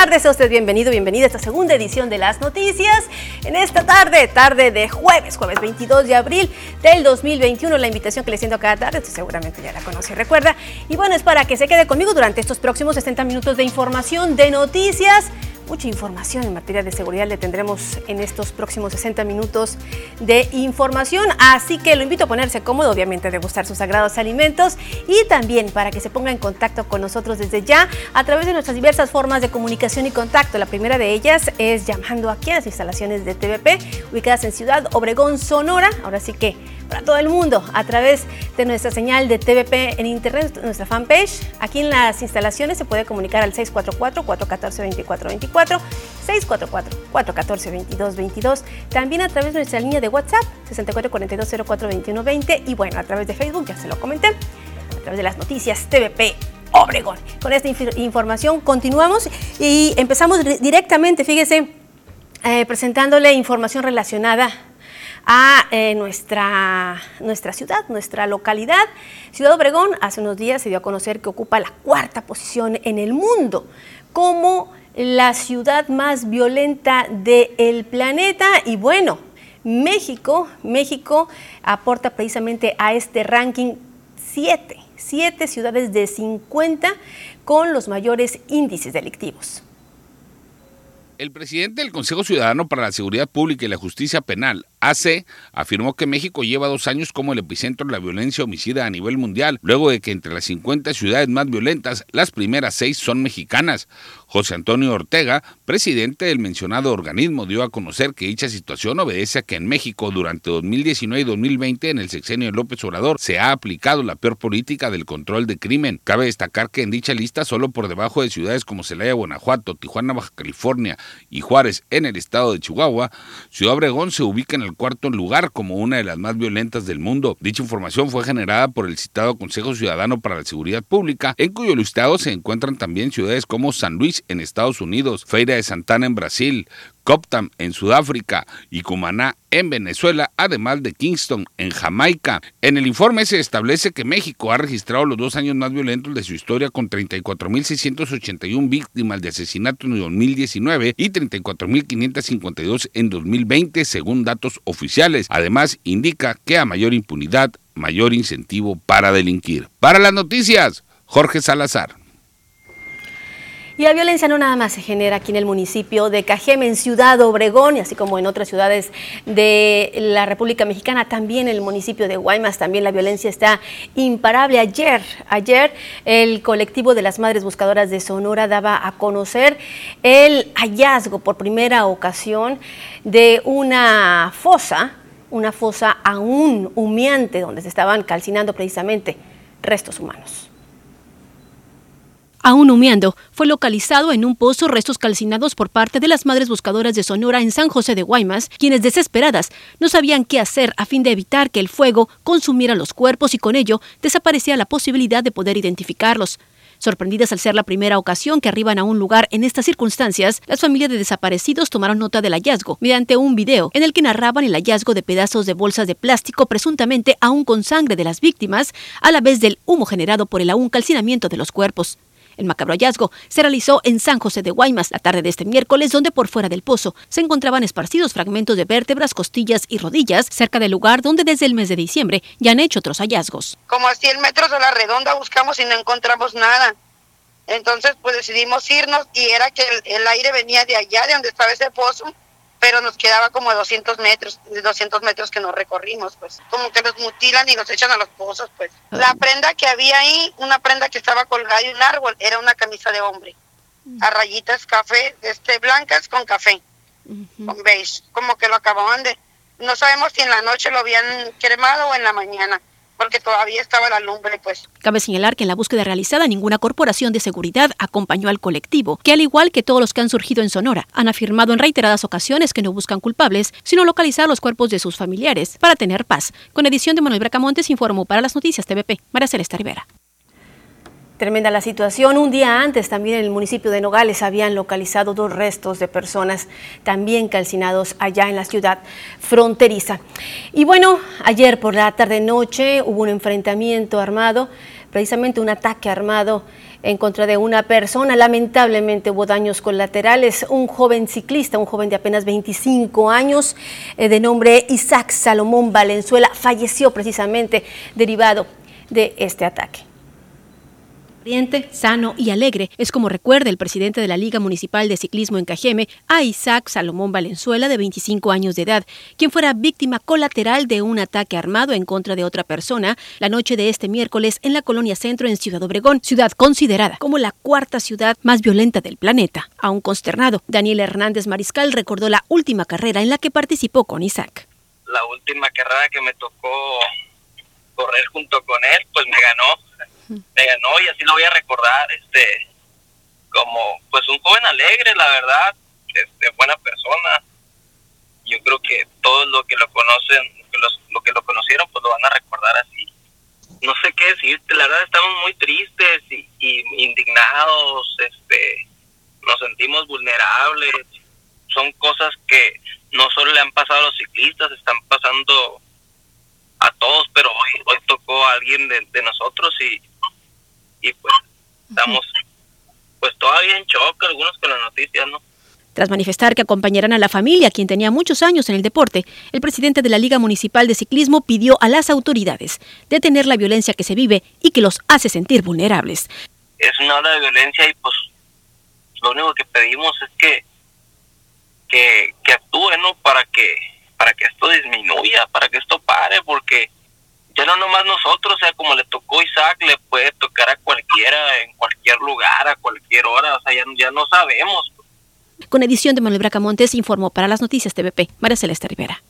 tardes, a usted bienvenido, bienvenida a esta segunda edición de las noticias. En esta tarde, tarde de jueves, jueves 22 de abril del 2021, la invitación que le siento cada tarde, usted seguramente ya la conoce y recuerda. Y bueno, es para que se quede conmigo durante estos próximos 60 minutos de información, de noticias mucha información en materia de seguridad le tendremos en estos próximos 60 minutos de información. Así que lo invito a ponerse cómodo, obviamente, a degustar sus sagrados alimentos y también para que se ponga en contacto con nosotros desde ya a través de nuestras diversas formas de comunicación y contacto. La primera de ellas es llamando aquí a las instalaciones de TVP, ubicadas en Ciudad Obregón, Sonora. Ahora sí que para todo el mundo a través de nuestra señal de TVP en internet, nuestra fanpage. Aquí en las instalaciones se puede comunicar al 644-414-2424, 644-414-2222, también a través de nuestra línea de WhatsApp 6442042120 y bueno, a través de Facebook, ya se lo comenté, a través de las noticias TVP Obregón. Con esta información continuamos y empezamos directamente, fíjese, eh, presentándole información relacionada a eh, nuestra, nuestra ciudad, nuestra localidad. Ciudad Obregón hace unos días se dio a conocer que ocupa la cuarta posición en el mundo como la ciudad más violenta del planeta y bueno, México, México aporta precisamente a este ranking siete, siete ciudades de 50 con los mayores índices delictivos. El presidente del Consejo Ciudadano para la Seguridad Pública y la Justicia Penal, AC, afirmó que México lleva dos años como el epicentro de la violencia homicida a nivel mundial, luego de que entre las 50 ciudades más violentas, las primeras seis son mexicanas. José Antonio Ortega, presidente del mencionado organismo, dio a conocer que dicha situación obedece a que en México durante 2019 y 2020 en el sexenio de López Obrador se ha aplicado la peor política del control de crimen. Cabe destacar que en dicha lista solo por debajo de ciudades como Celaya, Guanajuato, Tijuana, Baja California y Juárez en el estado de Chihuahua, Ciudad Obregón se ubica en el cuarto lugar como una de las más violentas del mundo. Dicha información fue generada por el citado Consejo Ciudadano para la Seguridad Pública, en cuyo listado se encuentran también ciudades como San Luis en Estados Unidos, Feira de Santana en Brasil, Coptam en Sudáfrica y Cumaná en Venezuela, además de Kingston en Jamaica. En el informe se establece que México ha registrado los dos años más violentos de su historia con 34.681 víctimas de asesinato en 2019 y 34.552 en 2020, según datos oficiales. Además, indica que a mayor impunidad, mayor incentivo para delinquir. Para las noticias, Jorge Salazar. Y la violencia no nada más se genera aquí en el municipio de Cajeme, en Ciudad Obregón, y así como en otras ciudades de la República Mexicana, también en el municipio de Guaymas, también la violencia está imparable. Ayer, ayer el colectivo de las Madres Buscadoras de Sonora daba a conocer el hallazgo por primera ocasión de una fosa, una fosa aún humeante, donde se estaban calcinando precisamente restos humanos. Aún humeando, fue localizado en un pozo restos calcinados por parte de las madres buscadoras de Sonora en San José de Guaymas, quienes desesperadas no sabían qué hacer a fin de evitar que el fuego consumiera los cuerpos y con ello desaparecía la posibilidad de poder identificarlos. Sorprendidas al ser la primera ocasión que arriban a un lugar en estas circunstancias, las familias de desaparecidos tomaron nota del hallazgo mediante un video en el que narraban el hallazgo de pedazos de bolsas de plástico presuntamente aún con sangre de las víctimas, a la vez del humo generado por el aún calcinamiento de los cuerpos. El macabro hallazgo se realizó en San José de Guaymas la tarde de este miércoles, donde por fuera del pozo se encontraban esparcidos fragmentos de vértebras, costillas y rodillas cerca del lugar donde desde el mes de diciembre ya han hecho otros hallazgos. Como a 100 metros de la redonda buscamos y no encontramos nada. Entonces pues decidimos irnos y era que el aire venía de allá, de donde estaba ese pozo, pero nos quedaba como 200 metros, 200 metros que no recorrimos, pues. Como que los mutilan y los echan a los pozos, pues. La prenda que había ahí, una prenda que estaba colgada en un árbol, era una camisa de hombre, a rayitas café, este, blancas con café, con beige, como que lo acababan de, no sabemos si en la noche lo habían cremado o en la mañana porque todavía estaba la lumbre, pues. Cabe señalar que en la búsqueda realizada ninguna corporación de seguridad acompañó al colectivo, que al igual que todos los que han surgido en Sonora, han afirmado en reiteradas ocasiones que no buscan culpables, sino localizar los cuerpos de sus familiares para tener paz. Con edición de Manuel Bracamontes informó para las noticias TVP, María Celeste Rivera. Tremenda la situación. Un día antes también en el municipio de Nogales habían localizado dos restos de personas también calcinados allá en la ciudad fronteriza. Y bueno, ayer por la tarde noche hubo un enfrentamiento armado, precisamente un ataque armado en contra de una persona. Lamentablemente hubo daños colaterales. Un joven ciclista, un joven de apenas 25 años, eh, de nombre Isaac Salomón Valenzuela, falleció precisamente derivado de este ataque sano y alegre, es como recuerda el presidente de la Liga Municipal de Ciclismo en Cajeme, a Isaac Salomón Valenzuela, de 25 años de edad, quien fuera víctima colateral de un ataque armado en contra de otra persona la noche de este miércoles en la colonia centro en Ciudad Obregón, ciudad considerada como la cuarta ciudad más violenta del planeta. Aún consternado, Daniel Hernández Mariscal recordó la última carrera en la que participó con Isaac. La última carrera que me tocó correr junto con él, pues me ganó me ganó y así lo voy a recordar, este, como pues un joven alegre, la verdad, este, buena persona. Yo creo que todos los que lo conocen, los, lo que lo conocieron, pues lo van a recordar así. No sé qué decirte, la verdad estamos muy tristes y, indignados, este, nos sentimos vulnerables. Son cosas que no solo le han pasado a los ciclistas, están pasando a todos, pero hoy, hoy tocó a alguien de nosotros y y pues estamos pues todavía en shock algunos con la noticia, ¿no? Tras manifestar que acompañarán a la familia, quien tenía muchos años en el deporte, el presidente de la Liga Municipal de Ciclismo pidió a las autoridades detener la violencia que se vive y que los hace sentir vulnerables. Es una ola de violencia y pues lo único que pedimos es que que, que actúen ¿no? para que para que esto disminuya, para que esto pare, porque ya no nomás nosotros, o sea, como le tocó Isaac, le puede tocar a cualquiera, en cualquier lugar, a cualquier hora, o sea, ya, no sabemos. Con edición de Manuel Bracamontes, informó para las noticias TVP, María Celeste Rivera.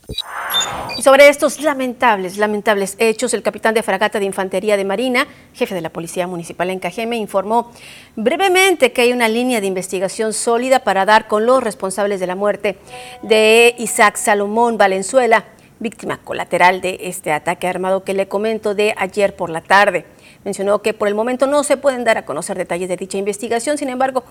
Y sobre estos lamentables, lamentables hechos, el capitán de fragata de Infantería de Marina, jefe de la Policía Municipal en Cajeme, informó brevemente que hay una línea de investigación sólida para dar con los responsables de la muerte de Isaac Salomón Valenzuela, víctima colateral de este ataque armado que le comento de ayer por la tarde. Mencionó que por el momento no se pueden dar a conocer detalles de dicha investigación, sin embargo,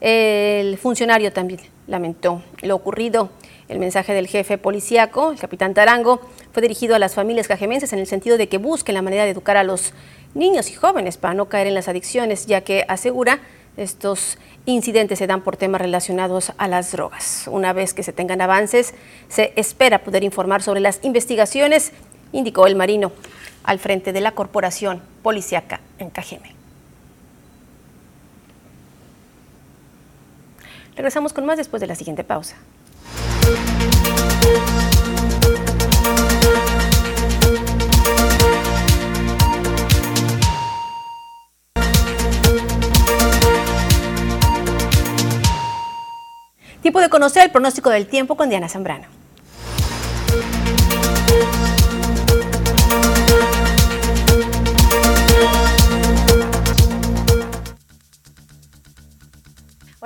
el funcionario también lamentó lo ocurrido. El mensaje del jefe policíaco, el capitán Tarango, fue dirigido a las familias cajemenses en el sentido de que busquen la manera de educar a los niños y jóvenes para no caer en las adicciones, ya que asegura estos incidentes se dan por temas relacionados a las drogas. Una vez que se tengan avances, se espera poder informar sobre las investigaciones, indicó el marino al frente de la corporación policiaca en Cajeme. Regresamos con más después de la siguiente pausa. Tiempo de conocer el pronóstico del tiempo con Diana Zambrano.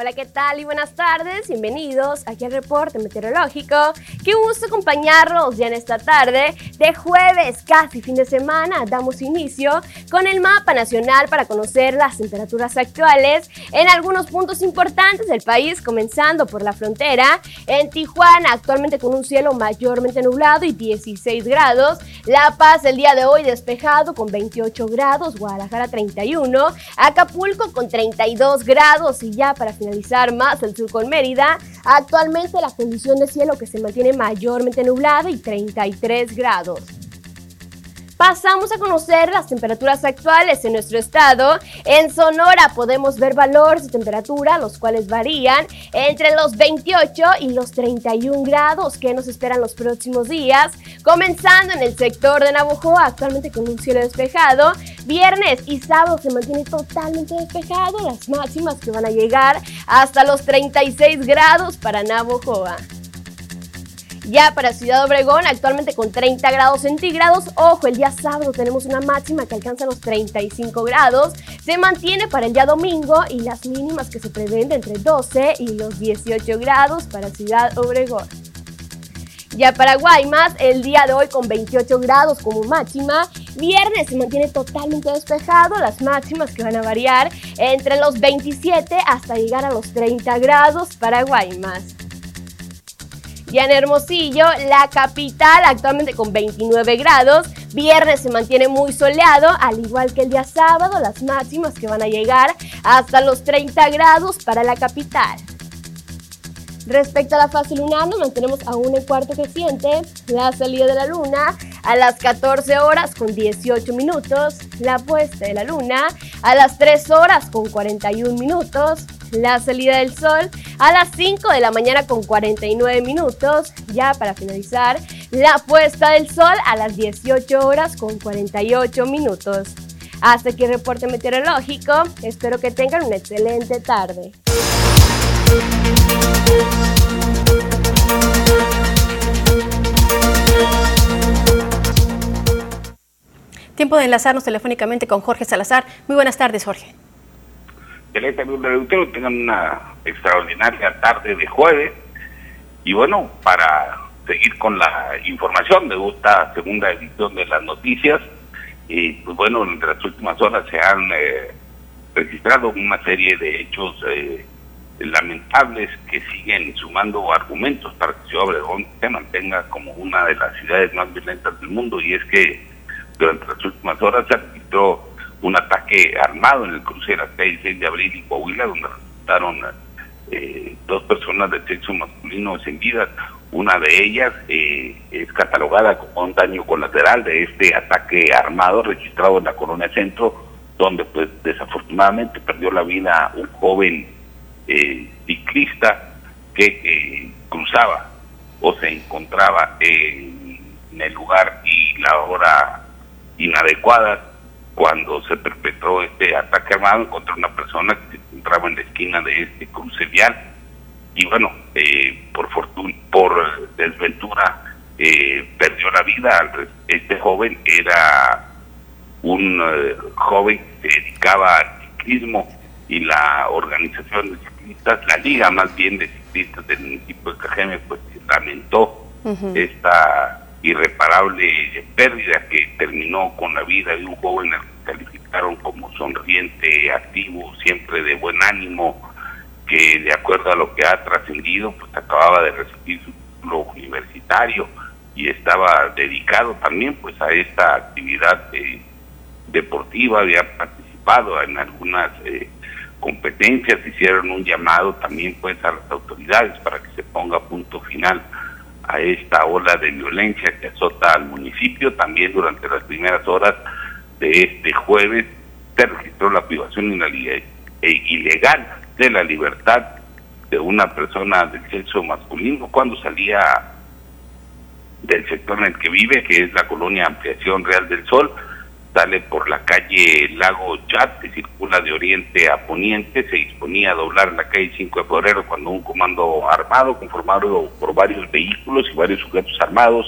Hola, ¿qué tal y buenas tardes? Bienvenidos aquí al reporte meteorológico. Qué gusto acompañarlos ya en esta tarde de jueves, casi fin de semana. Damos inicio con el mapa nacional para conocer las temperaturas actuales en algunos puntos importantes del país, comenzando por la frontera. En Tijuana, actualmente con un cielo mayormente nublado y 16 grados. La Paz, el día de hoy despejado con 28 grados. Guadalajara, 31. Acapulco con 32 grados. Y ya para finalizar más el sur con Mérida, actualmente la condición de cielo que se mantiene mayormente nublada y 33 grados. Pasamos a conocer las temperaturas actuales en nuestro estado. En Sonora podemos ver valores de temperatura, los cuales varían entre los 28 y los 31 grados que nos esperan los próximos días. Comenzando en el sector de Navojoa, actualmente con un cielo despejado. Viernes y sábado se mantiene totalmente despejado, las máximas que van a llegar hasta los 36 grados para Navojoa. Ya para Ciudad Obregón, actualmente con 30 grados centígrados. Ojo, el día sábado tenemos una máxima que alcanza los 35 grados. Se mantiene para el día domingo y las mínimas que se prevén entre 12 y los 18 grados para Ciudad Obregón. Ya para Guaymas, el día de hoy con 28 grados como máxima. Viernes se mantiene totalmente despejado, las máximas que van a variar entre los 27 hasta llegar a los 30 grados para Guaymas. Ya en Hermosillo, la capital, actualmente con 29 grados, Viernes se mantiene muy soleado, al igual que el día sábado, las máximas que van a llegar hasta los 30 grados para la capital. Respecto a la fase lunar, nos mantenemos aún en cuarto creciente. La salida de la luna a las 14 horas con 18 minutos. La puesta de la luna a las 3 horas con 41 minutos. La salida del sol a las 5 de la mañana con 49 minutos. Ya para finalizar, la puesta del sol a las 18 horas con 48 minutos. Hasta aquí el reporte meteorológico. Espero que tengan una excelente tarde. Tiempo de enlazarnos telefónicamente con Jorge Salazar. Muy buenas tardes, Jorge. Excelente, amigos tengan una extraordinaria tarde de jueves. Y bueno, para seguir con la información de esta segunda edición de las noticias, y pues bueno, en las últimas horas se han eh, registrado una serie de hechos eh, lamentables que siguen sumando argumentos para que Ciudad Obregón se mantenga como una de las ciudades más violentas del mundo y es que durante las últimas horas se registró un ataque armado en el cruce de la 6 de abril y Coahuila donde resultaron eh, dos personas de sexo masculino vida. Una de ellas eh, es catalogada como un daño colateral de este ataque armado registrado en la Colonia Centro, donde pues desafortunadamente perdió la vida un joven eh, ciclista que eh, cruzaba o se encontraba en, el lugar y la hora inadecuada cuando se perpetró este ataque armado encontró una persona que se encontraba en la esquina de este cruce vial y bueno eh, por fortuna por desventura eh, perdió la vida este joven era un joven que se dedicaba al ciclismo y la organización de la liga más bien de ciclistas del municipio de Cajeme, pues lamentó esta irreparable pérdida que terminó con la vida de un joven al que calificaron como sonriente, activo, siempre de buen ánimo, que de acuerdo a lo que ha trascendido, pues acababa de recibir su título universitario y estaba dedicado también pues a esta actividad eh, deportiva, había participado en algunas eh, competencias, hicieron un llamado también pues a las autoridades para que se ponga punto final a esta ola de violencia que azota al municipio. También durante las primeras horas de este jueves se registró la privación e ilegal de la libertad de una persona del sexo masculino cuando salía del sector en el que vive, que es la colonia Ampliación Real del Sol, sale por la calle Lago Chat, que circula de oriente a poniente, se disponía a doblar la calle 5 de febrero cuando un comando armado, conformado por varios vehículos y varios sujetos armados,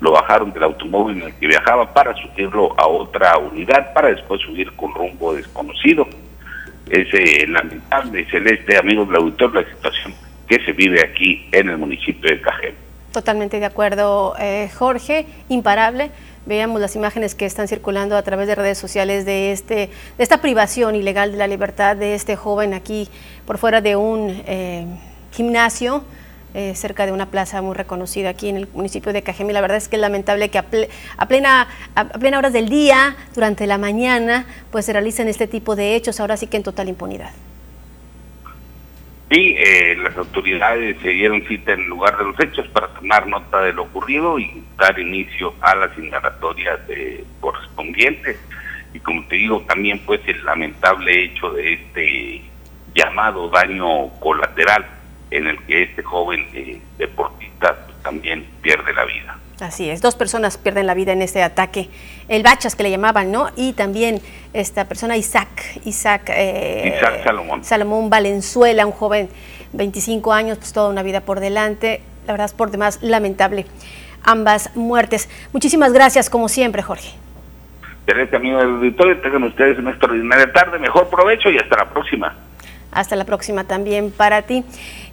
lo bajaron del automóvil en el que viajaba para subirlo a otra unidad, para después subir con rumbo desconocido. Es eh, lamentable, celeste, amigos del auditor, la situación que se vive aquí en el municipio de Cajeme. Totalmente de acuerdo, eh, Jorge, imparable veamos las imágenes que están circulando a través de redes sociales de, este, de esta privación ilegal de la libertad de este joven aquí por fuera de un eh, gimnasio. Eh, cerca de una plaza muy reconocida aquí en el municipio de Cajeme. La verdad es que es lamentable que a, plena, a, plena horas del día, durante la mañana, pues se realicen este tipo de hechos, ahora sí que en total impunidad. Sí, eh, las autoridades se dieron cita en lugar de los hechos para tomar nota de lo ocurrido y dar inicio a las indagatorias eh, correspondientes. Y como te digo, también pues el lamentable hecho de este llamado daño colateral en el que este joven eh, deportista pues, también pierde la vida. Así es, dos personas pierden la vida en este ataque. El Bachas que le llamaban, ¿no? Y también esta persona, Isaac, Isaac, eh, Isaac Salomón. Salomón Valenzuela, un joven, 25 años, pues toda una vida por delante. La verdad es por demás lamentable ambas muertes. Muchísimas gracias, como siempre, Jorge. Excelente, amigo del auditorio. Tengan ustedes una extraordinaria tarde. Mejor provecho y hasta la próxima. Hasta la próxima también para ti.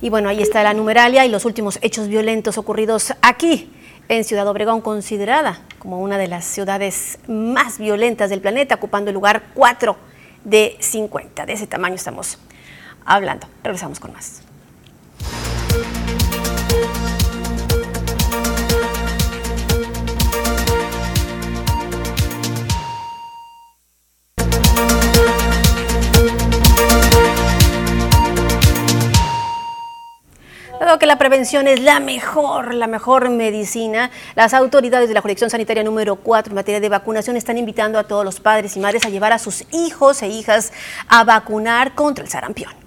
Y bueno, ahí está la numeralia y los últimos hechos violentos ocurridos aquí en Ciudad Obregón, considerada como una de las ciudades más violentas del planeta, ocupando el lugar 4 de 50. De ese tamaño estamos hablando. Regresamos con más. Que la prevención es la mejor, la mejor medicina, las autoridades de la Jurisdicción Sanitaria número 4 en materia de vacunación están invitando a todos los padres y madres a llevar a sus hijos e hijas a vacunar contra el sarampión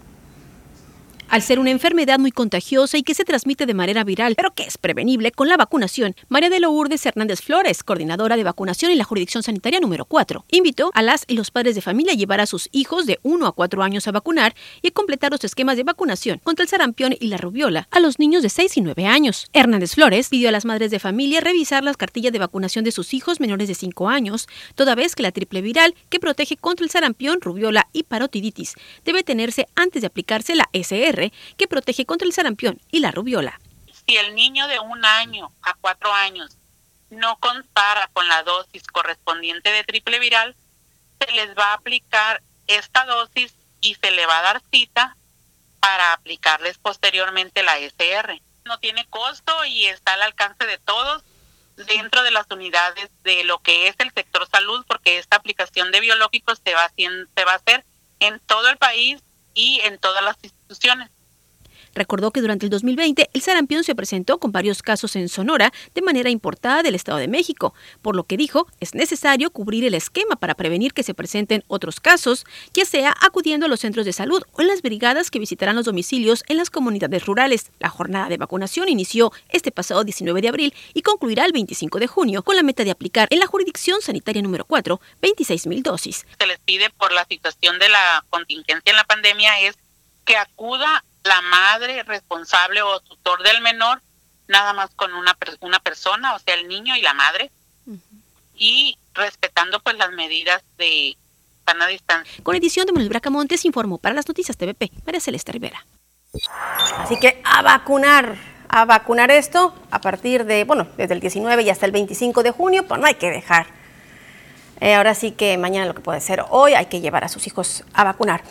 al ser una enfermedad muy contagiosa y que se transmite de manera viral, pero que es prevenible con la vacunación. María de Lourdes Hernández Flores, coordinadora de vacunación en la jurisdicción sanitaria número 4, invitó a las y los padres de familia a llevar a sus hijos de 1 a 4 años a vacunar y a completar los esquemas de vacunación contra el sarampión y la rubiola a los niños de 6 y 9 años. Hernández Flores pidió a las madres de familia revisar las cartillas de vacunación de sus hijos menores de 5 años, toda vez que la triple viral que protege contra el sarampión, rubiola y parotiditis debe tenerse antes de aplicarse la SR que protege contra el sarampión y la rubiola. Si el niño de un año a cuatro años no compara con la dosis correspondiente de triple viral, se les va a aplicar esta dosis y se le va a dar cita para aplicarles posteriormente la SR. No tiene costo y está al alcance de todos dentro de las unidades de lo que es el sector salud, porque esta aplicación de biológicos se va, haciendo, se va a hacer en todo el país y en todas las instituciones. Recordó que durante el 2020 el sarampión se presentó con varios casos en Sonora de manera importada del Estado de México, por lo que dijo es necesario cubrir el esquema para prevenir que se presenten otros casos, ya sea acudiendo a los centros de salud o en las brigadas que visitarán los domicilios en las comunidades rurales. La jornada de vacunación inició este pasado 19 de abril y concluirá el 25 de junio con la meta de aplicar en la jurisdicción sanitaria número 4 26 mil dosis. Se les pide por la situación de la contingencia en la pandemia es que acuda la madre responsable o tutor del menor, nada más con una, una persona, o sea, el niño y la madre, y respetando pues las medidas de sana distancia. Con edición de Manuel Bracamontes informó para las noticias TVP, María Celeste Rivera. Así que a vacunar, a vacunar esto a partir de, bueno, desde el 19 y hasta el 25 de junio, pues no hay que dejar eh, ahora sí que mañana lo que puede ser hoy, hay que llevar a sus hijos a vacunar.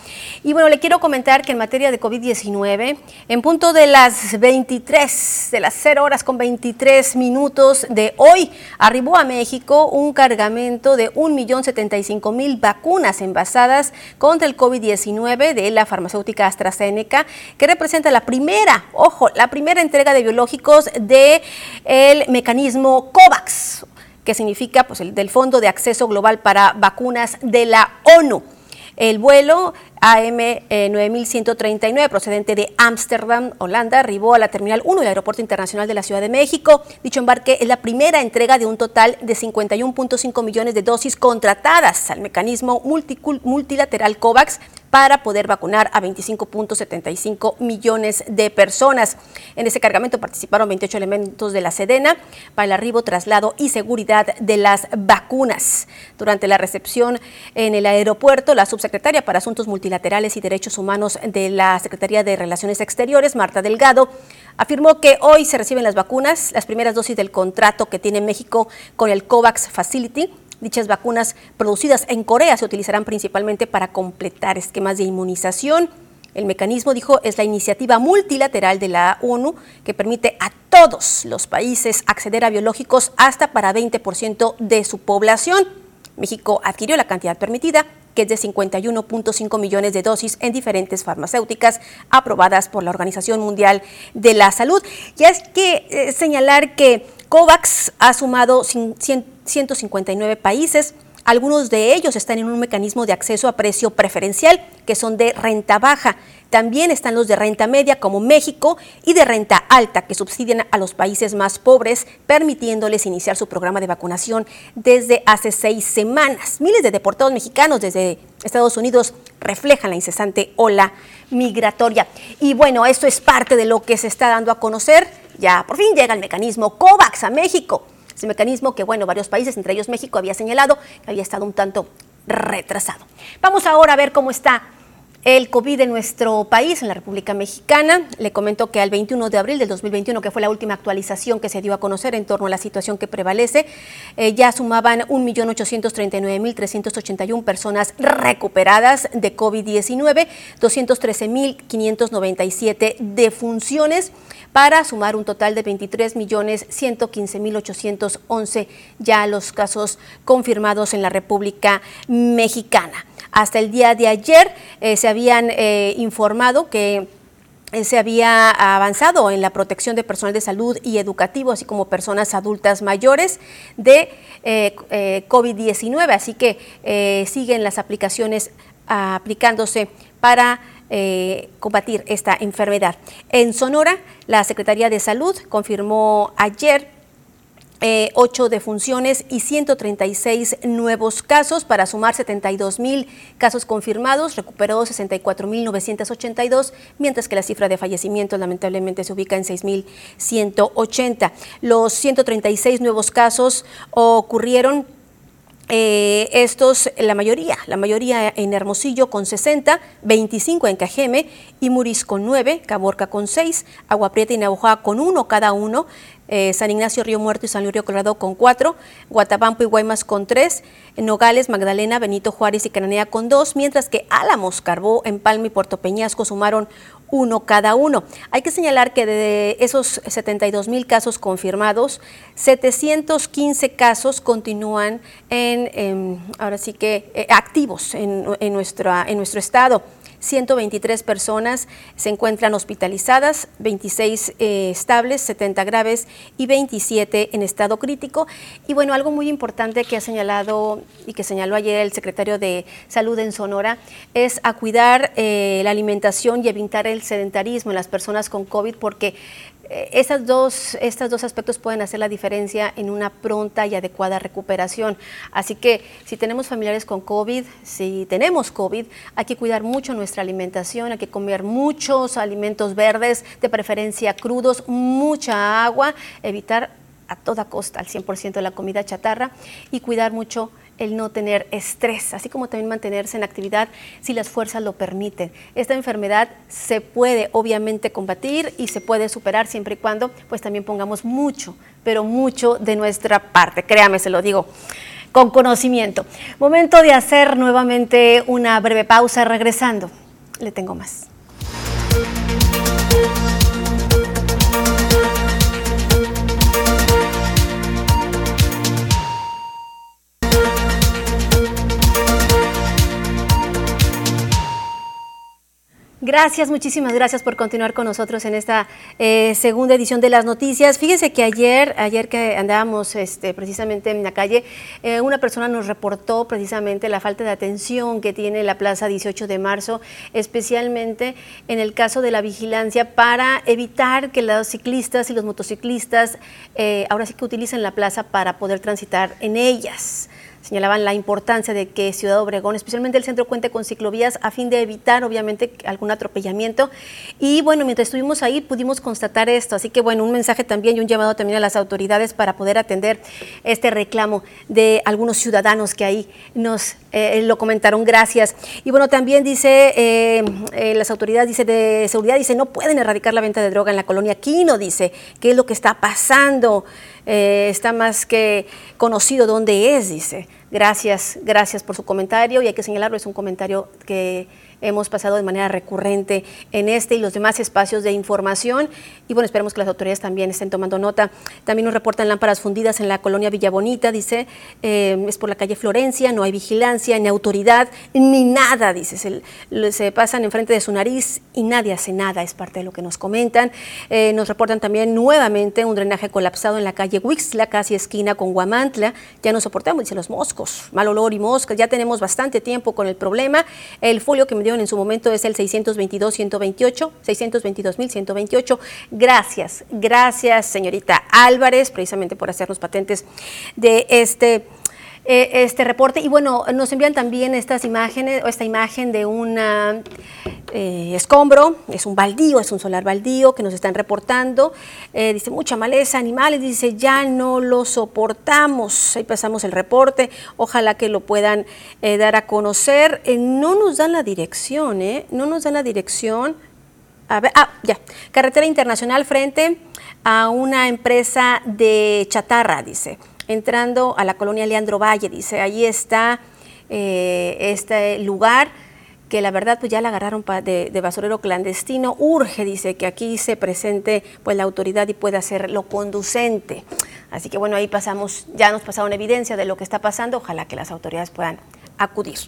Y bueno, le quiero comentar que en materia de COVID-19, en punto de las 23, de las 0 horas con 23 minutos de hoy, arribó a México un cargamento de 1.075.000 vacunas envasadas contra el COVID-19 de la farmacéutica AstraZeneca, que representa la primera, ojo, la primera entrega de biológicos del el mecanismo COVAX que significa pues, el del Fondo de Acceso Global para Vacunas de la ONU. El vuelo AM9139 eh, procedente de Ámsterdam, Holanda, arribó a la Terminal 1 del Aeropuerto Internacional de la Ciudad de México. Dicho embarque es la primera entrega de un total de 51.5 millones de dosis contratadas al mecanismo multilateral COVAX para poder vacunar a 25.75 millones de personas. En ese cargamento participaron 28 elementos de la Sedena para el arribo, traslado y seguridad de las vacunas. Durante la recepción en el aeropuerto, la subsecretaria para Asuntos Multilaterales y Derechos Humanos de la Secretaría de Relaciones Exteriores, Marta Delgado, afirmó que hoy se reciben las vacunas, las primeras dosis del contrato que tiene México con el COVAX Facility Dichas vacunas producidas en Corea se utilizarán principalmente para completar esquemas de inmunización. El mecanismo, dijo, es la iniciativa multilateral de la ONU que permite a todos los países acceder a biológicos hasta para 20% de su población. México adquirió la cantidad permitida, que es de 51.5 millones de dosis en diferentes farmacéuticas aprobadas por la Organización Mundial de la Salud. Y es que eh, señalar que COVAX ha sumado 159 países. Algunos de ellos están en un mecanismo de acceso a precio preferencial, que son de renta baja. También están los de renta media, como México, y de renta alta, que subsidian a los países más pobres, permitiéndoles iniciar su programa de vacunación desde hace seis semanas. Miles de deportados mexicanos desde Estados Unidos reflejan la incesante ola migratoria. Y bueno, esto es parte de lo que se está dando a conocer. Ya por fin llega el mecanismo COVAX a México. Ese mecanismo que, bueno, varios países, entre ellos México, había señalado que había estado un tanto retrasado. Vamos ahora a ver cómo está el COVID en nuestro país, en la República Mexicana. Le comento que al 21 de abril del 2021, que fue la última actualización que se dio a conocer en torno a la situación que prevalece, eh, ya sumaban 1.839.381 personas recuperadas de COVID-19, 213.597 defunciones, para sumar un total de 23.115.811 ya los casos confirmados en la República Mexicana. Hasta el día de ayer eh, se habían eh, informado que eh, se había avanzado en la protección de personal de salud y educativo, así como personas adultas mayores de eh, eh, COVID-19. Así que siguen las aplicaciones aplicándose para combatir esta enfermedad. En Sonora, la Secretaría de Salud confirmó ayer eh, 8 defunciones y 136 nuevos casos para sumar 72 mil casos confirmados, recuperó 64.982, mientras que la cifra de fallecimientos lamentablemente se ubica en 6.180. Los 136 nuevos casos ocurrieron eh, estos, la mayoría, la mayoría en Hermosillo con 60, 25 en Cajeme, Imuris con 9, Caborca con 6, Agua Prieta y Navajoa con 1 cada uno, eh, San Ignacio Río Muerto y San Luis Río Colorado con 4, Guatabampo y Guaymas con 3, Nogales, Magdalena, Benito Juárez y Cananea con 2, mientras que Álamos, Carbó, Empalme y Puerto Peñasco sumaron uno cada uno. Hay que señalar que de esos 72 mil casos confirmados, 715 casos continúan en, ahora sí que eh, activos en, en, nuestra, en nuestro estado. 123 personas se encuentran hospitalizadas, 26 eh, estables, 70 graves y 27 en estado crítico. Y bueno, algo muy importante que ha señalado y que señaló ayer el secretario de Salud en Sonora es a cuidar eh, la alimentación y evitar el sedentarismo en las personas con COVID porque eh, dos, estos dos aspectos pueden hacer la diferencia en una pronta y adecuada recuperación. Así que si tenemos familiares con COVID, si tenemos COVID, hay que cuidar mucho nuestra alimentación, hay que comer muchos alimentos verdes, de preferencia crudos, mucha agua, evitar a toda costa al 100% de la comida chatarra y cuidar mucho el no tener estrés, así como también mantenerse en actividad si las fuerzas lo permiten. Esta enfermedad se puede obviamente combatir y se puede superar siempre y cuando pues también pongamos mucho, pero mucho de nuestra parte. Créame, se lo digo con conocimiento. Momento de hacer nuevamente una breve pausa regresando. Le tengo más. Gracias, muchísimas gracias por continuar con nosotros en esta eh, segunda edición de las noticias. Fíjese que ayer, ayer que andábamos este, precisamente en la calle, eh, una persona nos reportó precisamente la falta de atención que tiene la Plaza 18 de marzo, especialmente en el caso de la vigilancia para evitar que los ciclistas y los motociclistas eh, ahora sí que utilicen la plaza para poder transitar en ellas señalaban la importancia de que Ciudad Obregón, especialmente el centro, cuente con ciclovías a fin de evitar, obviamente, algún atropellamiento. Y bueno, mientras estuvimos ahí pudimos constatar esto. Así que bueno, un mensaje también y un llamado también a las autoridades para poder atender este reclamo de algunos ciudadanos que ahí nos eh, lo comentaron. Gracias. Y bueno, también dice, eh, eh, las autoridades dice de seguridad, dice, no pueden erradicar la venta de droga en la colonia Quino, dice, ¿qué es lo que está pasando? Está más que conocido dónde es, dice. Gracias, gracias por su comentario y hay que señalarlo, es un comentario que hemos pasado de manera recurrente en este y los demás espacios de información. Y bueno, esperemos que las autoridades también estén tomando nota. También nos reportan lámparas fundidas en la colonia Villabonita, dice, eh, es por la calle Florencia, no hay vigilancia, ni autoridad, ni nada, dice. Se, pasan enfrente de su nariz y nadie hace nada, es parte de lo que nos comentan. Eh, nos reportan también nuevamente un drenaje colapsado en la calle Huixla, casi esquina con Guamantla. Ya no soportamos, dice los moscos, mal olor y moscas. Ya tenemos bastante tiempo con el problema. El folio que me dio en su momento es el 622-128, 622.128. Gracias, gracias señorita Álvarez, precisamente por hacernos patentes de este eh, este reporte. Y bueno, nos envían también estas imágenes, esta imagen de un eh, escombro, es un baldío, es un solar baldío que nos están reportando. Eh, dice, mucha maleza, animales, dice, ya no lo soportamos. Ahí pasamos el reporte, ojalá que lo puedan dar a conocer. no nos dan la dirección, ¿eh? No nos dan la dirección. A ver, ah, ya. Carretera internacional frente a una empresa de chatarra, dice entrando a la colonia Leandro Valle, dice, ahí está eh, este lugar que la verdad pues ya la agarraron de, basurero clandestino, urge, dice, que aquí se presente pues la autoridad y pueda ser lo conducente. Así que bueno, ahí pasamos, ya nos pasaron evidencia de lo que está pasando, ojalá que las autoridades puedan acudir.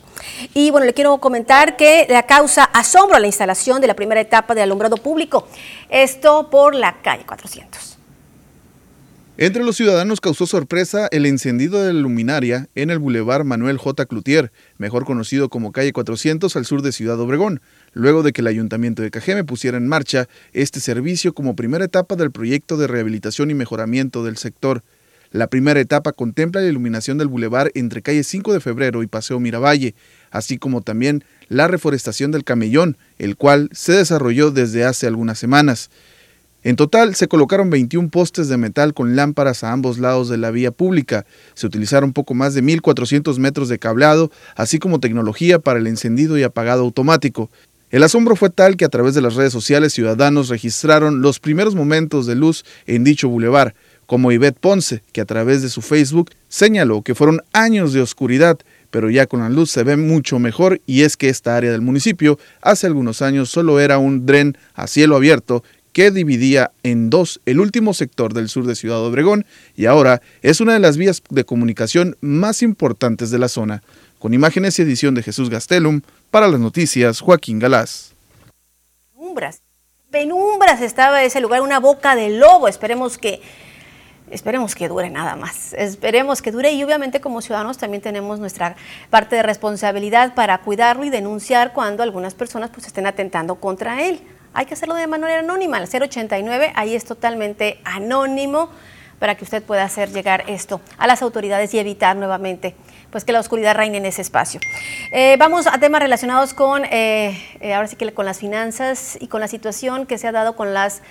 Y bueno, le quiero comentar que la causa asombro a la instalación de la primera etapa de alumbrado público. Esto por la calle 400. Entre los ciudadanos causó sorpresa el encendido de la luminaria en el bulevar Manuel J. Cloutier, mejor conocido como calle 400 al sur de Ciudad Obregón, luego de que el ayuntamiento de Cajeme pusiera en marcha este servicio como primera etapa del proyecto de rehabilitación y mejoramiento del sector. La primera etapa contempla la iluminación del bulevar entre calle 5 de febrero y Paseo Miravalle, así como también la reforestación del camellón, el cual se desarrolló desde hace algunas semanas. En total se colocaron 21 postes de metal con lámparas a ambos lados de la vía pública. Se utilizaron poco más de 1.400 metros de cableado, así como tecnología para el encendido y apagado automático. El asombro fue tal que a través de las redes sociales ciudadanos registraron los primeros momentos de luz en dicho bulevar, como Ivette Ponce, que a través de su Facebook señaló que fueron años de oscuridad, pero ya con la luz se ve mucho mejor y es que esta área del municipio hace algunos años solo era un dren a cielo abierto que dividía en dos el último sector del sur de Ciudad Obregón y ahora es una de las vías de comunicación más importantes de la zona. Con imágenes y edición de Jesús Gastelum, para las noticias, Joaquín Galás. Penumbras, penumbras estaba ese lugar, una boca de lobo. Esperemos que esperemos que dure nada más. Esperemos que dure y obviamente como ciudadanos también tenemos nuestra parte de responsabilidad para cuidarlo y denunciar cuando algunas personas pues estén atentando contra él hay que hacerlo de manera anónima. El 089 ahí es totalmente anónimo para que usted pueda hacer llegar esto a las autoridades y evitar nuevamente pues que la oscuridad reine en ese espacio. Eh, vamos a temas relacionados con, eh, eh, ahora sí que con las finanzas y con la situación que se ha dado con las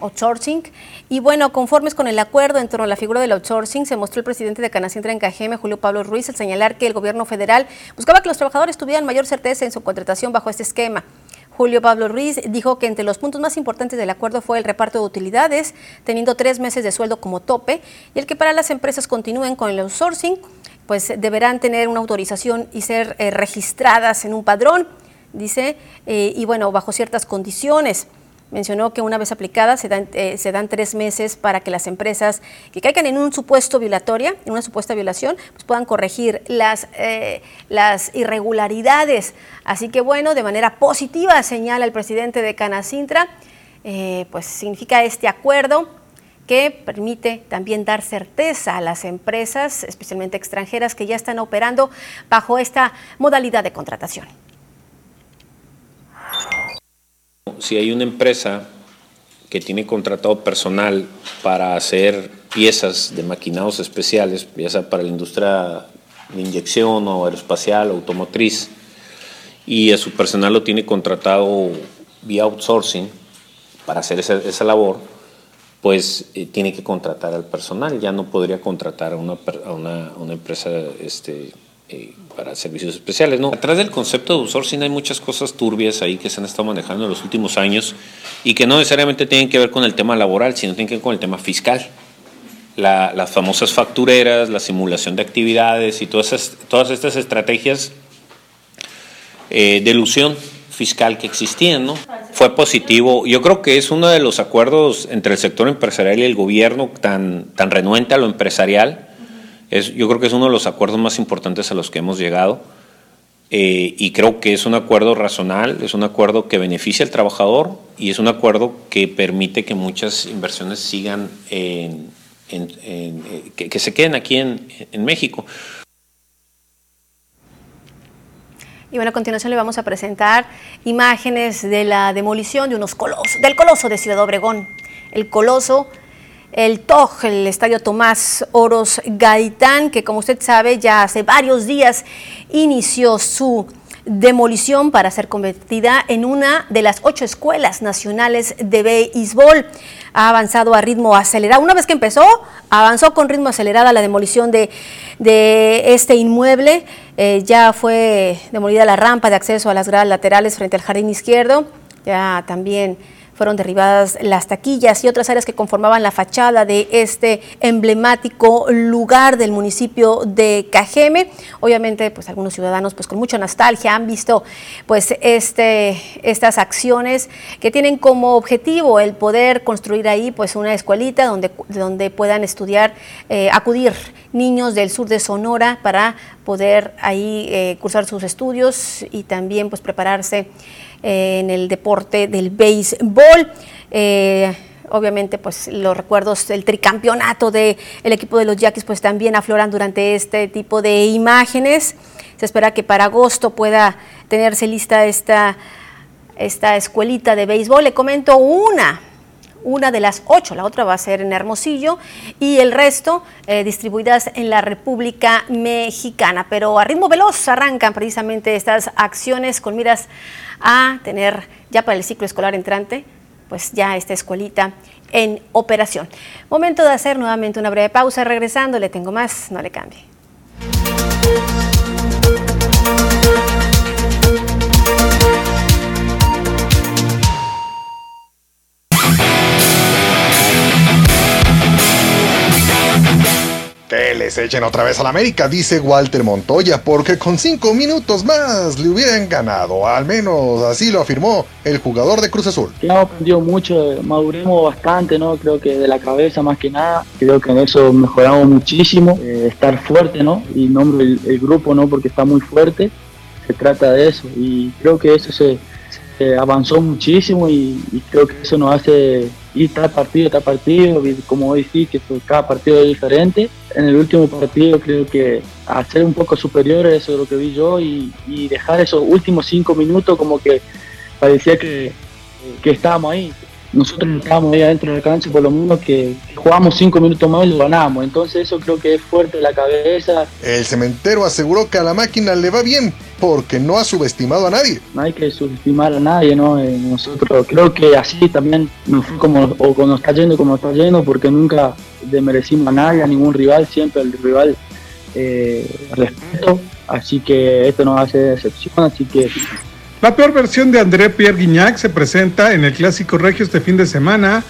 outsourcing. Y bueno, conformes con el acuerdo en torno a la figura del outsourcing, se mostró el presidente de Canacintra en Cajeme, Julio Pablo Ruiz, al señalar que el gobierno federal buscaba que los trabajadores tuvieran mayor certeza en su contratación bajo este esquema. Julio Pablo Ruiz dijo que entre los puntos más importantes del acuerdo fue el reparto de utilidades, teniendo tres meses de sueldo como tope, y el que para las empresas continúen con el outsourcing, pues deberán tener una autorización y ser eh, registradas en un padrón, dice, eh, y bueno, bajo ciertas condiciones. Mencionó que una vez aplicada se dan, eh, se dan tres meses para que las empresas que caigan en un supuesto violatoria, en una supuesta violación, pues puedan corregir las, eh, las irregularidades. Así que bueno, de manera positiva señala el presidente de Canacintra, eh, pues significa este acuerdo que permite también dar certeza a las empresas, especialmente extranjeras, que ya están operando bajo esta modalidad de contratación. Si hay una empresa que tiene contratado personal para hacer piezas de maquinados especiales, ya sea para la industria de inyección o aeroespacial, automotriz, y a su personal lo tiene contratado vía outsourcing para hacer esa, labor, pues eh, tiene que contratar al personal, ya no podría contratar a una, a una, una empresa este, eh, para servicios especiales. ¿no? Atrás del concepto de outsourcing hay muchas cosas turbias ahí que se han estado manejando en los últimos años y que no necesariamente tienen que ver con el tema laboral, sino tienen que ver con el tema fiscal. las famosas factureras, la simulación de actividades y todas, todas estas estrategias eh, de ilusión fiscal que existían, ¿no? Fue positivo. Yo creo que es uno de los acuerdos entre el sector empresarial y el gobierno tan, tan renuente a lo empresarial yo creo que es uno de los acuerdos más importantes a los que hemos llegado eh, y creo que es un acuerdo razonable, es un acuerdo que beneficia al trabajador y es un acuerdo que permite que muchas inversiones sigan en, eh, que, se queden aquí en, en México. Y bueno, a continuación le vamos a presentar imágenes de la demolición de unos colosos, del coloso de Ciudad Obregón. El coloso el TOG, el Estadio Tomás Oros Gaitán, que como usted sabe ya hace varios días inició su demolición para ser convertida en una de las ocho escuelas nacionales de béisbol. Ha avanzado a ritmo acelerado. Una vez que empezó, avanzó con ritmo acelerado la demolición de, este inmueble. Eh, ya fue demolida la rampa de acceso a las gradas laterales frente al jardín izquierdo. Ya también fueron derribadas las taquillas y otras áreas que conformaban la fachada de este emblemático lugar del municipio de Cajeme. Obviamente, pues algunos ciudadanos pues con mucha nostalgia han visto pues este, estas acciones que tienen como objetivo el poder construir ahí pues una escuelita donde, donde puedan estudiar, eh, acudir niños del sur de Sonora para poder ahí eh, cursar sus estudios y también pues prepararse eh, en el deporte del béisbol. Eh, obviamente pues los recuerdos del tricampeonato del equipo de los Yaquis pues también afloran durante este tipo de imágenes. Se espera que para agosto pueda tenerse lista esta, esta escuelita de béisbol. Le comento una una de las ocho, la otra va a ser en Hermosillo y el resto eh, distribuidas en la República Mexicana. Pero a ritmo veloz arrancan precisamente estas acciones con miras a tener ya para el ciclo escolar entrante, pues ya esta escuelita en operación. Momento de hacer nuevamente una breve pausa. Regresando, le tengo más, no le cambie. Les echen otra vez a la América, dice Walter Montoya, porque con cinco minutos más le hubieran ganado. Al menos así lo afirmó el jugador de Cruz Azul. Hemos aprendido mucho, maduremos bastante, ¿no? Creo que de la cabeza más que nada. Creo que en eso mejoramos muchísimo. Eh, estar fuerte, ¿no? Y nombro el, grupo, ¿no? Porque está muy fuerte. Se trata de eso. Y creo que eso se, avanzó muchísimo y creo que eso nos hace y tal partido, tal partido, como hoy sí, que cada partido es diferente. En el último partido creo que a ser un poco superior, eso es lo que vi yo, y, y dejar esos últimos cinco minutos como que parecía que, que estábamos ahí. Nosotros estábamos ahí adentro de la cancha, por lo menos que, que jugamos cinco minutos más y lo ganamos. Entonces eso creo que es fuerte la cabeza. El cementero aseguró que a la máquina le va bien porque no ha subestimado a nadie. No hay que subestimar a nadie, ¿no? Eh, nosotros creo que así también nos fue como, o como nos está yendo como nos está yendo, porque nunca demerecimos a nadie, a ningún rival, siempre el rival eh, respeto, así que esto nos hace excepción, así que la peor versión de André Pierre Guignac se presenta en el Clásico Regio este fin de semana,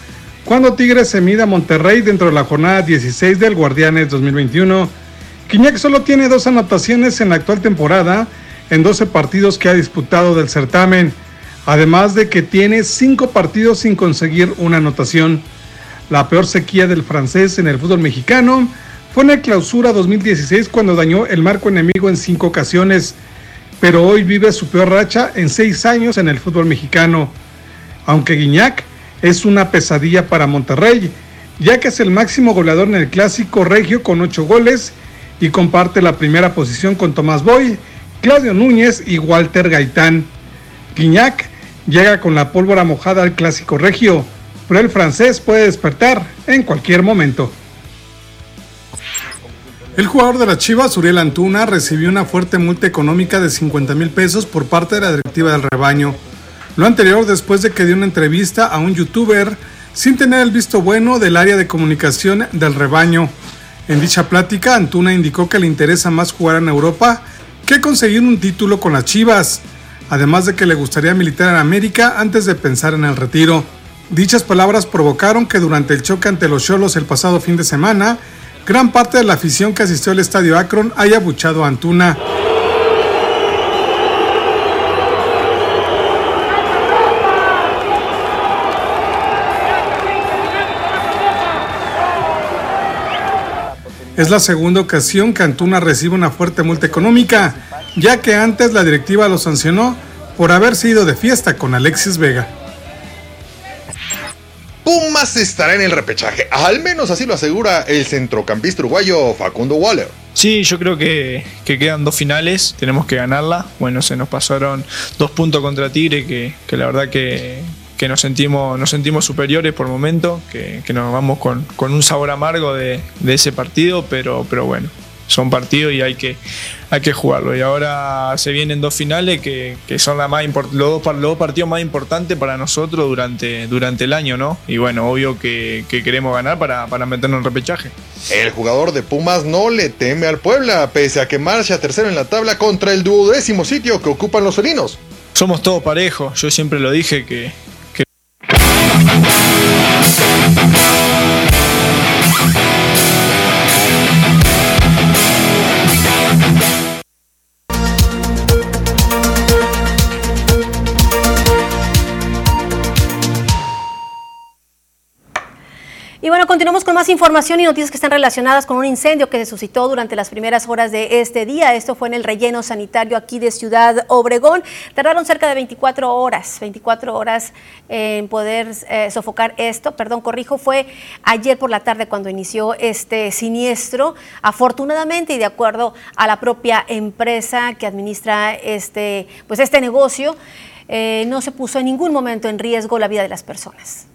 cuando Tigres se mida a Monterrey dentro de la jornada 16 del Guardianes 2021. Guignac solo tiene dos anotaciones en la actual temporada, en 12 partidos que ha disputado del certamen, además de que tiene 5 partidos sin conseguir una anotación. La peor sequía del francés en el fútbol mexicano fue en la clausura 2016 cuando dañó el marco enemigo en 5 ocasiones pero hoy vive su peor racha en seis años en el fútbol mexicano. Aunque Guiñac es una pesadilla para Monterrey, ya que es el máximo goleador en el clásico regio con ocho goles y comparte la primera posición con Tomás Boy, Claudio Núñez y Walter Gaitán. Guiñac llega con la pólvora mojada al clásico regio, pero el francés puede despertar en cualquier momento. El jugador de las Chivas, Uriel Antuna, recibió una fuerte multa económica de 50 mil pesos por parte de la directiva del rebaño. Lo anterior después de que dio una entrevista a un youtuber sin tener el visto bueno del área de comunicación del rebaño. En dicha plática, Antuna indicó que le interesa más jugar en Europa que conseguir un título con las Chivas, además de que le gustaría militar en América antes de pensar en el retiro. Dichas palabras provocaron que durante el choque ante los Cholos el pasado fin de semana, gran parte de la afición que asistió al estadio Akron haya buchado a Antuna. Es la segunda ocasión que Antuna recibe una fuerte multa económica, ya que antes la directiva lo sancionó por haberse ido de fiesta con Alexis Vega. Pumas estará en el repechaje, al menos así lo asegura el centrocampista uruguayo Facundo Waller. Sí, yo creo que, que, quedan dos finales, tenemos que ganarla. Bueno, se nos pasaron dos puntos contra Tigre, que, que la verdad que, que, nos, sentimos, nos sentimos superiores por momento, que, nos vamos con, con, un sabor amargo de, de ese partido, pero, pero bueno, son partidos y hay que, hay que jugarlo. Y ahora se vienen dos finales que, que son la más los, dos, los dos partidos más importantes para nosotros durante, durante el año, ¿no? Y bueno, obvio que, que queremos ganar para, para, meternos en repechaje. El jugador de Pumas no le teme al Puebla, pese a que marcha tercero en la tabla contra el duodécimo sitio que ocupan los felinos. Somos todos parejos, yo siempre lo dije que, información y noticias que están relacionadas con un incendio que se suscitó durante las primeras horas de este día. Esto fue en el relleno sanitario aquí de Ciudad Obregón. Tardaron cerca de 24 horas, 24 horas en poder eh, sofocar esto. Perdón, corrijo, fue ayer por la tarde cuando inició este siniestro. Afortunadamente y de acuerdo a la propia empresa que administra este, pues este negocio, eh, no se puso en ningún momento en riesgo la vida de las personas.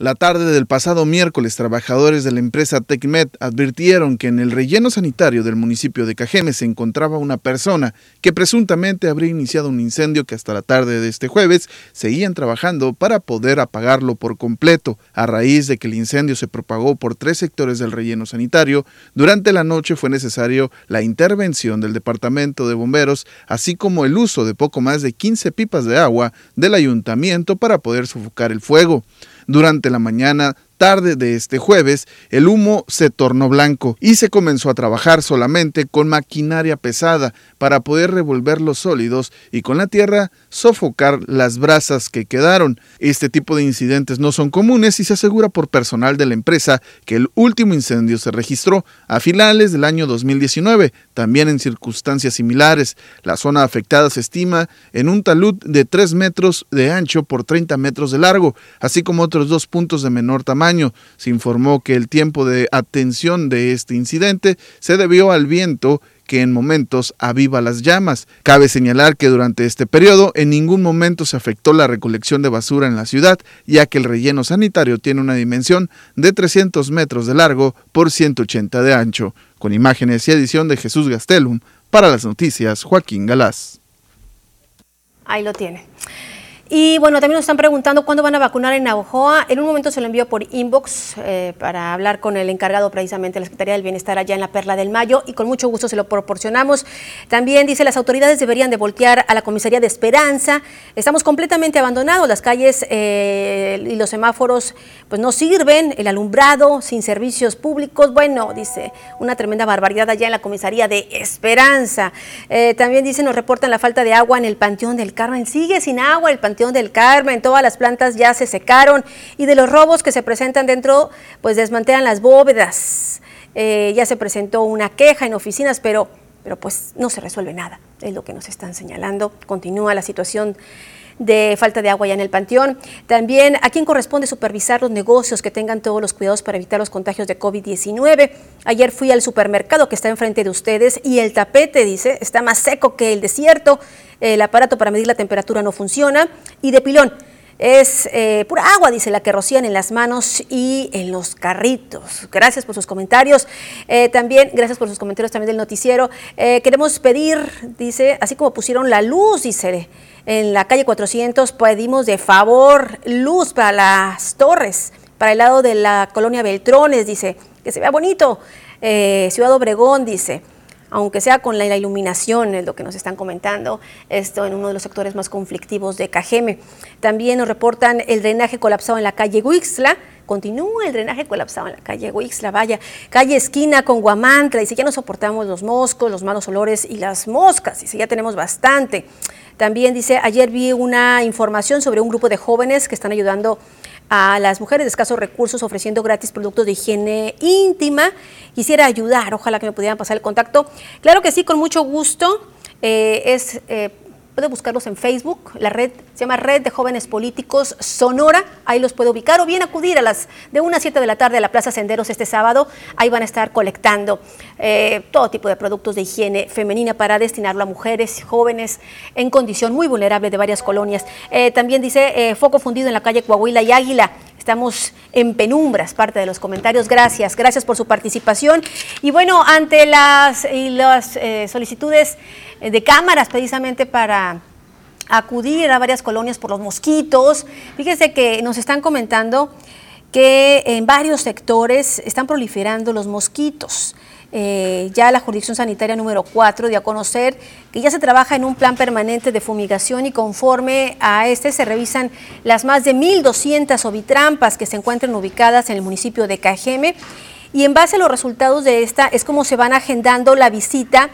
La tarde del pasado miércoles, trabajadores de la empresa TecMed advirtieron que en el relleno sanitario del municipio de Cajeme se encontraba una persona que presuntamente habría iniciado un incendio que hasta la tarde de este jueves seguían trabajando para poder apagarlo por completo. A raíz de que el incendio se propagó por tres sectores del relleno sanitario, durante la noche fue necesario la intervención del Departamento de Bomberos, así como el uso de poco más de 15 pipas de agua del ayuntamiento para poder sofocar el fuego. Durante la mañana tarde de este jueves, el humo se tornó blanco y se comenzó a trabajar solamente con maquinaria pesada para poder revolver los sólidos y con la tierra sofocar las brasas que quedaron. Este tipo de incidentes no son comunes y se asegura por personal de la empresa que el último incendio se registró a finales del año 2019, también en circunstancias similares. La zona afectada se estima en un talud de 3 metros de ancho por 30 metros de largo, así como otros dos puntos de menor tamaño se informó que el tiempo de atención de este incidente se debió al viento que en momentos aviva las llamas. Cabe señalar que durante este periodo en ningún momento se afectó la recolección de basura en la ciudad, ya que el relleno sanitario tiene una dimensión de 300 metros de largo por 180 de ancho. Con imágenes y edición de Jesús Gastelum, para las noticias, Joaquín Galás. Ahí lo tiene. Y bueno, también nos están preguntando cuándo van a vacunar en Navajoa. En un momento se lo envió por inbox eh, para hablar con el encargado precisamente de la Secretaría del Bienestar allá en la Perla del Mayo y con mucho gusto se lo proporcionamos. También dice las autoridades deberían de voltear a la comisaría de Esperanza. Estamos completamente abandonados, las calles eh, y los semáforos pues no sirven, el alumbrado sin servicios públicos. Bueno, dice una tremenda barbaridad allá en la comisaría de Esperanza. Eh, también dice nos reportan la falta de agua en el Panteón del Carmen. Sigue sin agua el Panteón del Carmen, todas las plantas ya se secaron y de los robos que se presentan dentro, pues desmantelan las bóvedas. Eh, ya se presentó una queja en oficinas, pero, pero pues no se resuelve nada, es lo que nos están señalando. Continúa la situación de falta de agua ya en el panteón. También a quién corresponde supervisar los negocios que tengan todos los cuidados para evitar los contagios de COVID-19. Ayer fui al supermercado que está enfrente de ustedes y el tapete, dice, está más seco que el desierto. El aparato para medir la temperatura no funciona. Y de pilón, es eh, pura agua, dice la que rocían en las manos y en los carritos. Gracias por sus comentarios. Eh, también, gracias por sus comentarios también del noticiero. Eh, queremos pedir, dice, así como pusieron la luz, dice, en la calle 400, pedimos de favor luz para las torres, para el lado de la colonia Beltrones, dice, que se vea bonito. Ciudad Obregón, dice aunque sea con la iluminación, es lo que nos están comentando, esto en uno de los sectores más conflictivos de Cajeme. También nos reportan el drenaje colapsado en la calle Huixla, continúa el drenaje colapsado en la calle Huixla, vaya, calle esquina con Guamantla, dice, ya no soportamos los moscos, los malos olores y las moscas, dice, ya tenemos bastante. También dice, ayer vi una información sobre un grupo de jóvenes que están ayudando a las mujeres de escasos recursos ofreciendo gratis productos de higiene íntima. Quisiera ayudar, ojalá que me pudieran pasar el contacto. Claro que sí, con mucho gusto. Eh, es eh, puede buscarlos en Facebook, la red se llama Red de Jóvenes Políticos Sonora, ahí los puede ubicar o bien acudir a las de 1 a 7 de la tarde a la Plaza Senderos este sábado, ahí van a estar colectando eh, todo tipo de productos de higiene femenina para destinarlo a mujeres jóvenes en condición muy vulnerable de varias colonias. Eh, también dice eh, foco fundido en la calle Coahuila y Águila, estamos en penumbras, parte de los comentarios. Gracias, gracias por su participación. Y bueno, ante las, las solicitudes eh, de cámaras precisamente para acudir a varias colonias por los mosquitos. Fíjese que nos están comentando que en varios sectores están proliferando los mosquitos. Eh, ya la jurisdicción sanitaria número 4 dio a conocer que ya se trabaja en un plan permanente de fumigación y conforme a este se revisan las más de 1.200 ovitrampas que se encuentran ubicadas en el municipio de Cajeme. Y en base a los resultados de esta es como se van agendando la visita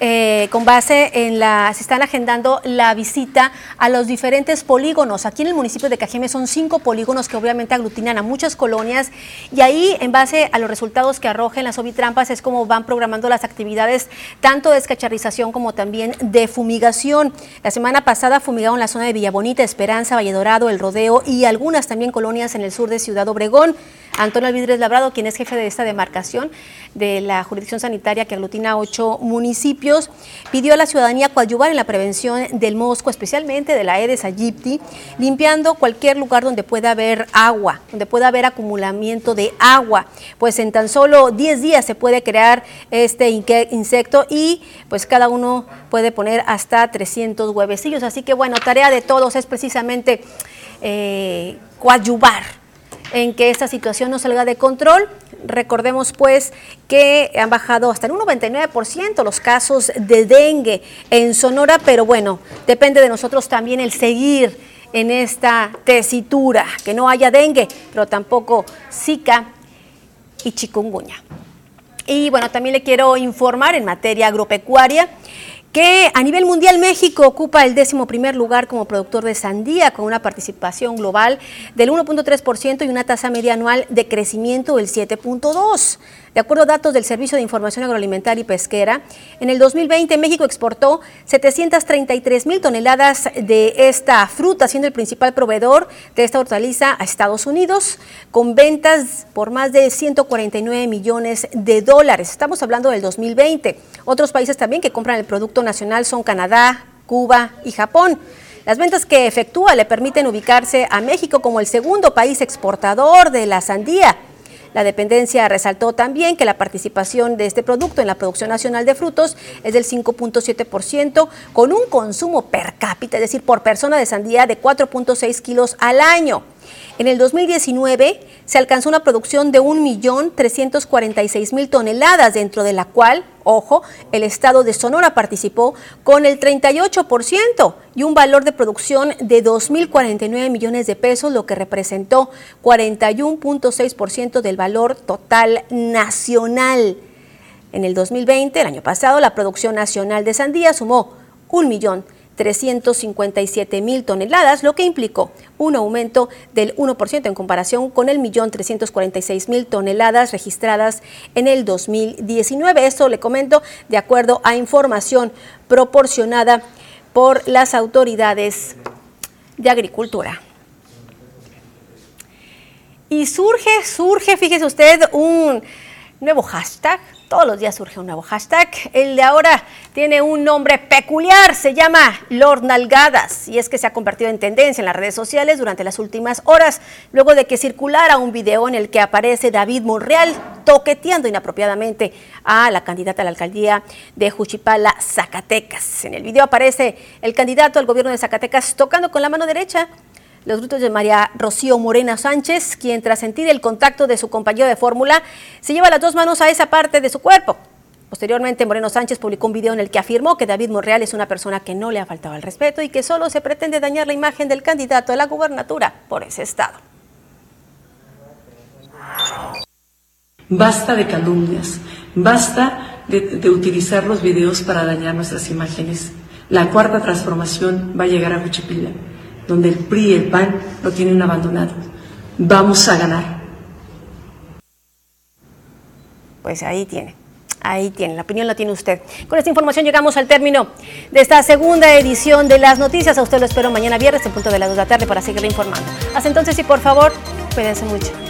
eh, con base en la, se están agendando la visita a los diferentes polígonos. Aquí en el municipio de Cajeme son cinco polígonos que obviamente aglutinan a muchas colonias y ahí en base a los resultados que arrojen las ovitrampas es como van programando las actividades tanto de escacharrización como también de fumigación. La semana pasada fumigaron la zona de Villabonita, Esperanza, Valle Dorado, El Rodeo y algunas también colonias en el sur de Ciudad Obregón. Antonio Alvidres Labrado, quien es jefe de esta demarcación de la jurisdicción sanitaria que aglutina ocho municipios, pidió a la ciudadanía coadyuvar en la prevención del mosco, especialmente de la Aedes aegypti, limpiando cualquier lugar donde pueda haber agua, donde pueda haber acumulamiento de agua, pues en tan solo 10 días se puede crear este insecto y pues cada uno puede poner hasta 300 huevecillos. Así que bueno, tarea de todos es precisamente eh, coadyuvar en que esta situación no salga de control. Recordemos pues que han bajado hasta en un 99% los casos de dengue en Sonora, pero bueno, depende de nosotros también el seguir en esta tesitura, que no haya dengue, pero tampoco Zika y chikungunya. Y bueno, también le quiero informar en materia agropecuaria que a nivel mundial México ocupa el décimo primer lugar como productor de sandía con una participación global del 1.3% y una tasa media anual de crecimiento del 7.2%. De acuerdo a datos del Servicio de Información Agroalimentaria y Pesquera, en el 2020 México exportó 733 mil toneladas de esta fruta, siendo el principal proveedor de esta hortaliza a Estados Unidos, con ventas por más de 149 millones de dólares. Estamos hablando del 2020. Otros países también que compran el producto nacional son Canadá, Cuba y Japón. Las ventas que efectúa le permiten ubicarse a México como el segundo país exportador de la sandía la dependencia resaltó también que la participación de este producto en la producción nacional de frutos es del 5.7%, con un consumo per cápita, es decir, por persona de sandía de 4.6 kilos al año. En el 2019 se alcanzó una producción de 1.346.000 toneladas, dentro de la cual, ojo, el estado de Sonora participó con el 38% y un valor de producción de 2.049 millones de pesos, lo que representó 41.6% del valor total nacional. En el 2020, el año pasado, la producción nacional de sandía sumó un millón 357 mil toneladas, lo que implicó un aumento del 1% en comparación con el millón 346 mil toneladas registradas en el 2019. Esto le comento de acuerdo a información proporcionada por las autoridades de agricultura. Y surge, surge, fíjese usted, un nuevo hashtag todos los días surge un nuevo hashtag. El de ahora tiene un nombre peculiar, se llama Lord Nalgadas y es que se ha convertido en tendencia en las redes sociales durante las últimas horas, luego de que circulara un video en el que aparece David Monreal toqueteando inapropiadamente a la candidata a la alcaldía de Juchipala, Zacatecas. En el video aparece el candidato al gobierno de Zacatecas tocando con la mano derecha los gritos de María Rocío Morena Sánchez, quien tras sentir el contacto de su compañero de fórmula, se lleva las dos manos a esa parte de su cuerpo. Posteriormente, Moreno Sánchez publicó un video en el que afirmó que David Monreal es una persona que no le ha faltado el respeto y que solo se pretende dañar la imagen del candidato a la gubernatura por ese estado. Basta de calumnias, basta de, utilizar los videos para dañar nuestras imágenes. La cuarta transformación va a llegar a Huchipila donde el PRI y el PAN lo tienen abandonado. Vamos a ganar. Pues ahí tiene. Ahí tiene, la opinión la tiene usted. Con esta información llegamos al término de esta segunda edición de las noticias. A usted lo espero mañana viernes en punto de las 2 de la tarde para seguirle informando. Hasta entonces y por favor, cuídense mucho.